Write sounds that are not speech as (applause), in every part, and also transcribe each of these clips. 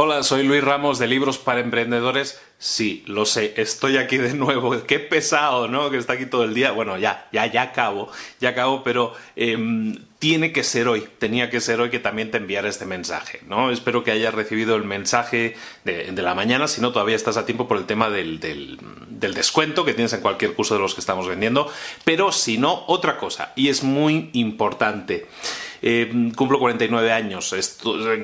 Hola, soy Luis Ramos de Libros para Emprendedores. Sí, lo sé, estoy aquí de nuevo. (laughs) Qué pesado, ¿no? Que está aquí todo el día. Bueno, ya, ya, ya acabo, ya acabo, pero em, tiene que ser hoy, tenía que ser hoy que también te enviara este mensaje, ¿no? Espero que hayas recibido el mensaje de, la mañana, si no, todavía estás a tiempo por el tema del, del descuento que tienes en cualquier curso de los que estamos vendiendo, pero si no, otra cosa, y es muy importante. Eh, cumplo 49 años,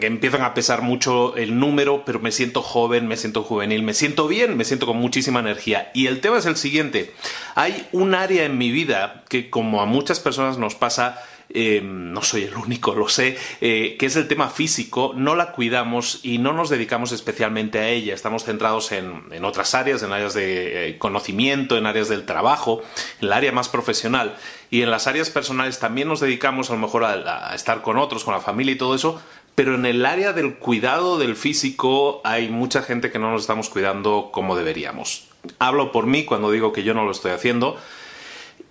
que empiezan a pesar mucho el número, pero me siento joven, me siento juvenil, me siento bien, me siento con muchísima energía. Y el tema es el siguiente, hay un área en mi vida que como a muchas personas nos pasa, eh, no soy el único, lo sé, eh, que es el tema físico, no la cuidamos y no nos dedicamos especialmente a ella. Estamos centrados en, otras áreas, en áreas de eh, conocimiento, en áreas del trabajo, en el área más profesional. Y en las áreas personales también nos dedicamos a lo mejor a estar con otros, con la familia y todo eso, pero en el área del cuidado del físico hay mucha gente que no nos estamos cuidando como deberíamos. Hablo por mí cuando digo que yo no lo estoy haciendo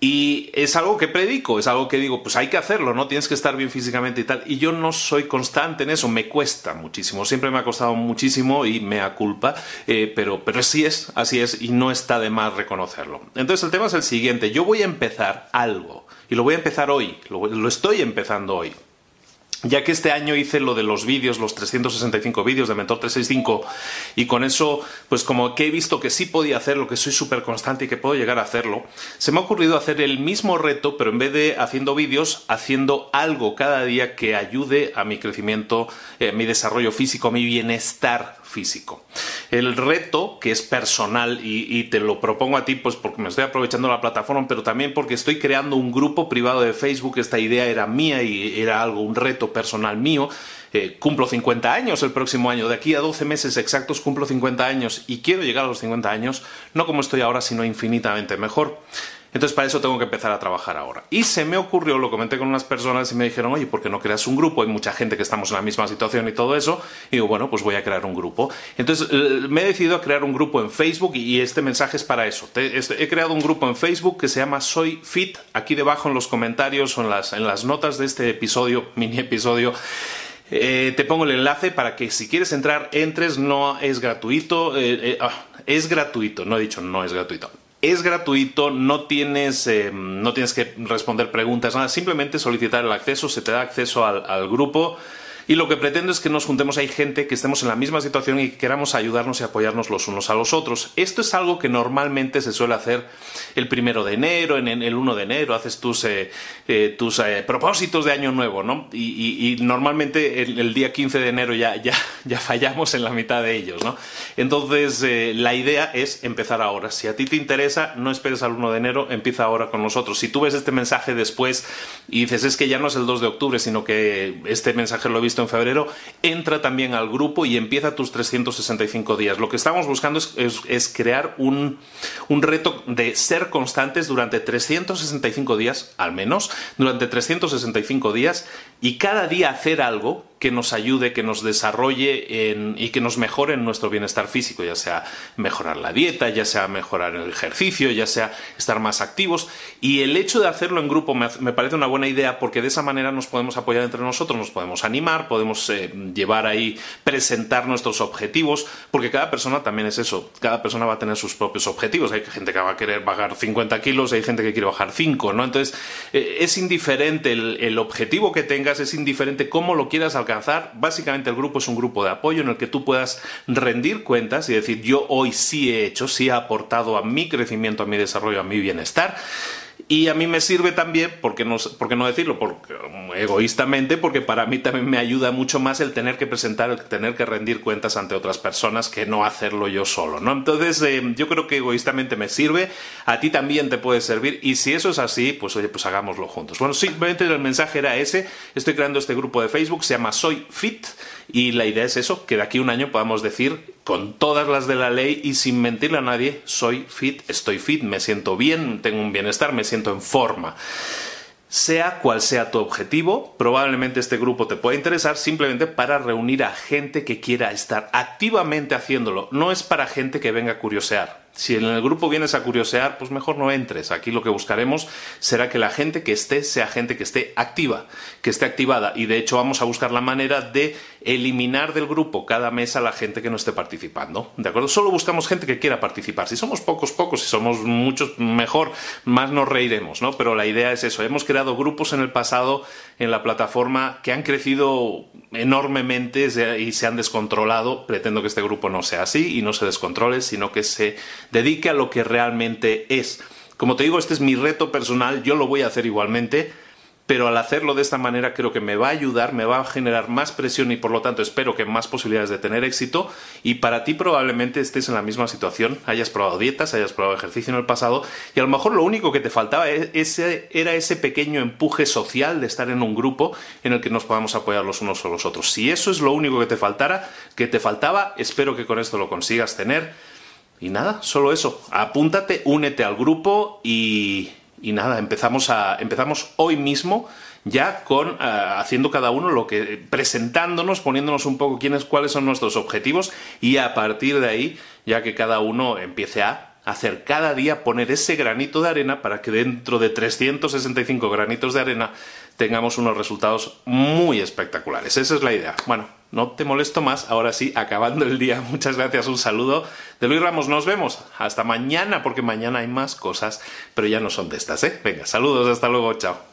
y es algo que predico, es algo que digo, pues hay que hacerlo, ¿no? Tienes que estar bien físicamente y tal. Y yo no soy constante en eso, me cuesta muchísimo, siempre me ha costado muchísimo y me culpa, eh, pero, pero así es, así es, y no está de más reconocerlo. Entonces el tema es el siguiente, yo voy a empezar algo, y lo voy a empezar hoy, lo estoy empezando hoy ya que este año hice lo de los vídeos, los 365 vídeos de Mentor 365, y con eso, pues como que he visto que sí podía hacerlo, que soy súper constante y que puedo llegar a hacerlo, se me ha ocurrido hacer el mismo reto, pero en vez de haciendo vídeos, haciendo algo cada día que ayude a mi crecimiento, eh, mi desarrollo físico, mi bienestar físico. El reto, que es personal, y, te lo propongo a ti, pues porque me estoy aprovechando la plataforma, pero también porque estoy creando un grupo privado de Facebook, esta idea era mía y era algo, un reto personal mío. Eh, cumplo 50 años el próximo año, de aquí a 12 meses exactos cumplo 50 años y quiero llegar a los 50 años, no como estoy ahora, sino infinitamente mejor. Entonces para eso tengo que empezar a trabajar ahora. Y se me ocurrió, lo comenté con unas personas y me dijeron, oye, ¿por qué no creas un grupo? Hay mucha gente que estamos en la misma situación y todo eso. Y digo, bueno, pues voy a crear un grupo. Entonces eh, me he decidido a crear un grupo en Facebook y este mensaje es para eso. He creado un grupo en Facebook que se llama Soy Fit. Aquí debajo en los comentarios o en las, en las notas de este episodio, (laughs) mini episodio, eh, te pongo el enlace para que si quieres entrar, entres, no es gratuito, eh, ah, es gratuito, no he dicho no es gratuito, es gratuito, no tienes, eh, no tienes que responder preguntas, nada, simplemente solicitar el acceso, se te da acceso al, grupo Y lo que pretendo es que nos juntemos, hay gente que estemos en la misma situación y que queramos ayudarnos y apoyarnos los unos a los otros. Esto es algo que normalmente se suele hacer el primero de enero, en el 1 de enero, haces tus, eh, eh, tus eh, propósitos de año nuevo, ¿no? Y, normalmente el, día 15 de enero ya, ya, (laughs) ya fallamos en la mitad de ellos, ¿no? Entonces, la idea es empezar ahora. Si a ti te interesa, no esperes al 1 de enero, empieza ahora con nosotros. Si tú ves este mensaje después y dices, es que ya no es el 2 de octubre, sino que este mensaje lo he visto en febrero, entra también al grupo y empieza tus 365 días. Lo que estamos buscando es, crear un, un reto de ser constantes durante 365 días, al menos, durante 365 días, y cada día hacer algo que nos ayude, que nos desarrolle y que nos mejore en nuestro bienestar físico, ya sea mejorar la dieta, ya sea mejorar el ejercicio, ya sea estar más activos. Y el hecho de hacerlo en grupo me, parece una buena idea porque de esa manera nos podemos apoyar entre nosotros, nos podemos animar, podemos eh, llevar ahí, presentar nuestros objetivos, porque cada persona también es eso, cada persona va a tener sus propios objetivos. Hay gente que va a querer bajar 50 kilos, hay gente que quiere bajar 5, ¿no? Entonces, eh, es indiferente el, el objetivo que tengas, es indiferente cómo lo quieras alcanzar Básicamente el grupo es un grupo de apoyo en el que tú puedas rendir cuentas y decir yo hoy sí he hecho, sí he aportado a mi crecimiento, a mi desarrollo, a mi bienestar. Y a mí me sirve también, porque no, no decirlo? Porque, egoístamente, porque para mí también me ayuda mucho más el tener que presentar, el tener que rendir cuentas ante otras personas que no hacerlo yo solo, ¿no? Entonces, eh, yo creo que egoístamente me sirve, a ti también te puede servir, y si eso es así, pues oye, pues hagámoslo juntos. Bueno, simplemente el mensaje era ese, estoy creando este grupo de Facebook, se llama Soy Fit, y la idea es eso, que de aquí a un año podamos decir con todas las de la ley y sin mentirle a nadie, soy fit, estoy fit, me siento bien, tengo un bienestar, me siento en forma. Sea cual sea tu objetivo, probablemente este grupo te pueda interesar simplemente para reunir a gente que quiera estar activamente haciéndolo. No es para gente que venga a curiosear. Si en el grupo vienes a curiosear, pues mejor no entres. Aquí lo que buscaremos será que la gente que esté sea gente que esté activa, que esté activada. Y de hecho vamos a buscar la manera de eliminar del grupo cada mes a la gente que no esté participando. ¿De acuerdo? Solo buscamos gente que quiera participar. Si somos pocos, pocos. Si somos muchos, mejor. Más nos reiremos, ¿no? Pero la idea es eso. Hemos creado grupos en el pasado en la plataforma que han crecido enormemente y se han descontrolado. Pretendo que este grupo no sea así y no se descontrole, sino que se dedique a lo que realmente es. Como te digo, este es mi reto personal, yo lo voy a hacer igualmente, pero al hacerlo de esta manera creo que me va a ayudar, me va a generar más presión y por lo tanto espero que más posibilidades de tener éxito y para ti probablemente estés en la misma situación, hayas probado dietas, hayas probado ejercicio en el pasado y a lo mejor lo único que te faltaba e-, era ese pequeño empuje social de estar en un grupo en el que nos podamos apoyar los unos a los otros. Si eso es lo único que te faltara, que te faltaba, espero que con esto lo consigas tener y nada, solo eso. Apúntate, únete al grupo y, y nada, empezamos, a, empezamos hoy mismo ya con eh, haciendo cada uno lo que presentándonos, poniéndonos un poco quiénes cuáles son nuestros objetivos y a partir de ahí ya que cada uno empiece a hacer cada día poner ese granito de arena para que dentro de 365 granitos de arena tengamos unos resultados muy espectaculares. Esa es la idea. Bueno, no te molesto más. Ahora sí, acabando el día. (laughs) Muchas gracias. Un saludo de Luis Ramos. Nos vemos. Hasta mañana, porque mañana hay más cosas, pero ya no son de estas, ¿eh? Venga, saludos. Hasta luego. Chao.